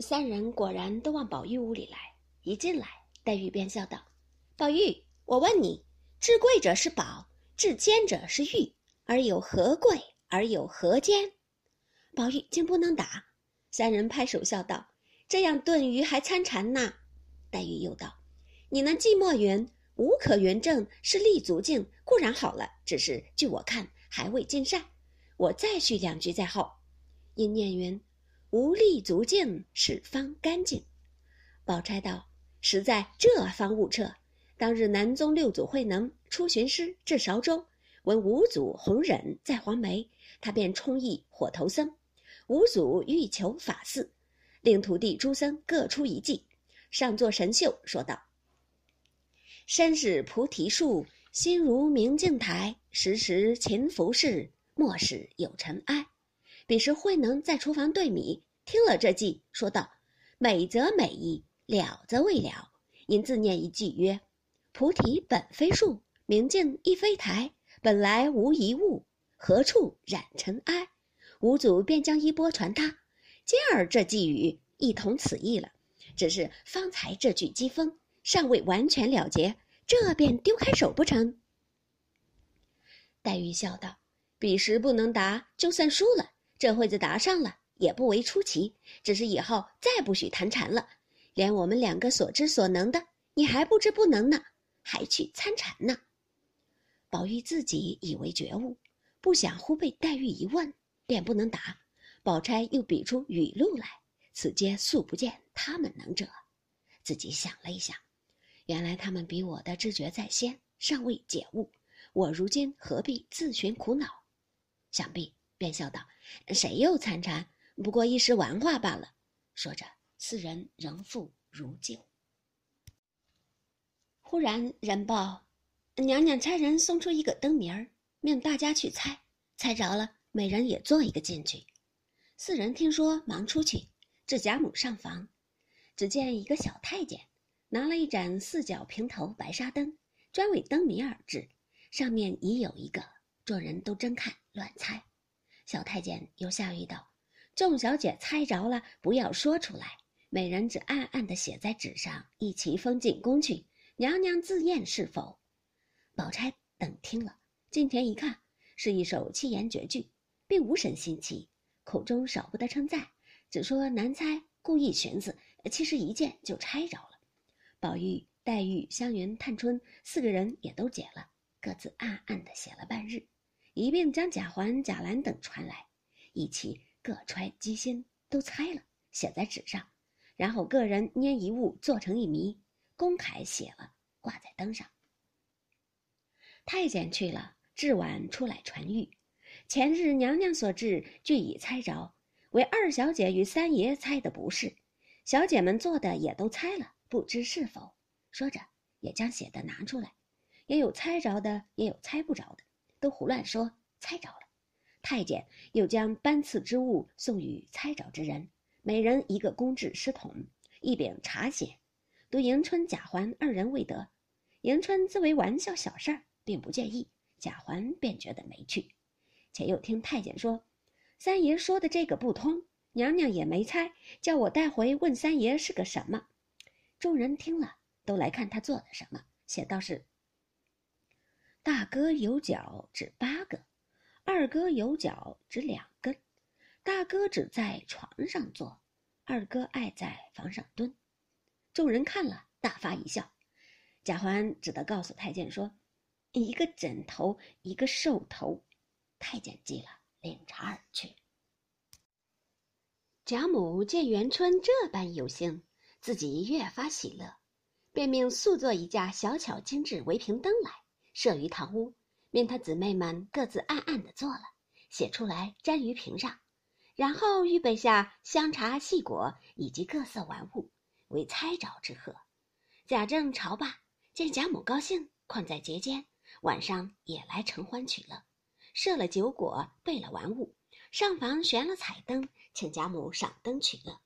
三人果然都往宝玉屋里来。一进来，黛玉便笑道：“宝玉，我问你，至贵者是宝，至坚者是玉，而有何贵，而有何坚？”宝玉竟不能答。三人拍手笑道：“这样炖鱼还参禅呢。”黛玉又道：“你那寂寞云无可云证是立足境，固然好了，只是据我看还未尽善。我再续两句在后。因念云。”无立足境，是方干净。宝钗道：“实在这方误彻。当日南宗六祖慧能出巡师至韶州，闻五祖弘忍在黄梅，他便充役火头僧。五祖欲求法寺，令徒弟诸僧各出一计，上座神秀，说道：‘身是菩提树，心如明镜台，时时勤拂拭，莫使有尘埃。’”彼时慧能在厨房对米，听了这计，说道：“美则美矣，了则未了。因自念一句曰：‘菩提本非树，明镜亦非台，本来无一物，何处染尘埃？’五祖便将衣钵传他，今儿这寄语亦同此意了。只是方才这句讥讽尚未完全了结，这便丢开手不成？”黛玉笑道：“彼时不能答，就算输了。”这会子答上了，也不为出奇，只是以后再不许谈禅了。连我们两个所知所能的，你还不知不能呢，还去参禅呢？宝玉自己以为觉悟，不想忽被黛玉一问，便不能答。宝钗又比出语录来，此皆素不见他们能者。自己想了一想，原来他们比我的知觉在先，尚未解悟。我如今何必自寻苦恼？想必。便笑道：“谁又参禅？不过一时玩话罢了。”说着，四人仍复如旧。忽然人报，娘娘差人送出一个灯谜儿，命大家去猜，猜着了，每人也做一个进去。四人听说，忙出去，至贾母上房，只见一个小太监拿了一盏四角平头白纱灯，专为灯谜而制，上面已有一个，众人都睁看乱猜。小太监又下谕道：“众小姐猜着了，不要说出来，每人只暗暗地写在纸上，一齐封进宫去。娘娘自验是否？”宝钗等听了，近前一看，是一首七言绝句，并无甚新奇，口中少不得称赞，只说难猜，故意寻思，其实一见就猜着了。宝玉、黛玉、湘云、探春四个人也都解了，各自暗暗地写了半日。一并将贾环、贾兰等传来，一起各揣机心，都猜了，写在纸上，然后个人捏一物做成一谜，公楷写了，挂在灯上。太监去了，至晚出来传谕：前日娘娘所制，俱已猜着，为二小姐与三爷猜的不是，小姐们做的也都猜了，不知是否。说着，也将写的拿出来，也有猜着的，也有猜不着的。都胡乱说，猜着了。太监又将班次之物送与猜着之人，每人一个公制诗筒，一柄茶写。独迎春、贾环二人未得。迎春自为玩笑小事儿，并不介意；贾环便觉得没趣。且又听太监说，三爷说的这个不通，娘娘也没猜，叫我带回问三爷是个什么。众人听了，都来看他做的什么，写道是。大哥有脚指八个，二哥有脚指两根。大哥只在床上坐，二哥爱在房上蹲。众人看了，大发一笑。贾环只得告诉太监说：“一个枕头，一个兽头。”太监记了，领茶而去。贾母见元春这般有幸，自己越发喜乐，便命速做一架小巧精致围屏灯来。设于堂屋，命他姊妹们各自暗暗的做了，写出来粘于屏上，然后预备下香茶细果以及各色玩物，为猜着之贺。贾政朝罢，见贾母高兴，困在节间，晚上也来承欢取乐，设了酒果，备了玩物，上房悬了彩灯，请贾母赏灯取乐。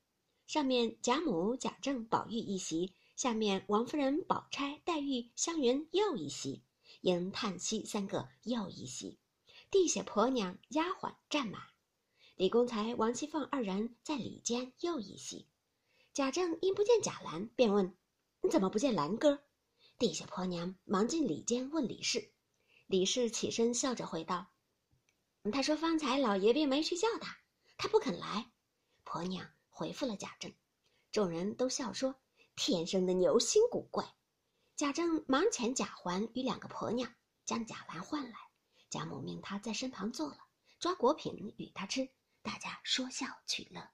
上面贾母、贾政、宝玉一席，下面王夫人、宝钗、黛玉、湘云又一席。迎、叹息三个又一席，地下婆娘、丫鬟站满。李公才、王熙凤二人在里间又一席。贾政因不见贾兰，便问：“你怎么不见兰哥？”地下婆娘忙进里间问李氏。李氏起身笑着回道：“他说方才老爷便没去叫他，他不肯来。”婆娘回复了贾政。众人都笑说：“天生的牛心古怪。”贾政忙遣贾环与两个婆娘将贾兰唤来，贾母命他在身旁坐了，抓果品与他吃，大家说笑取乐。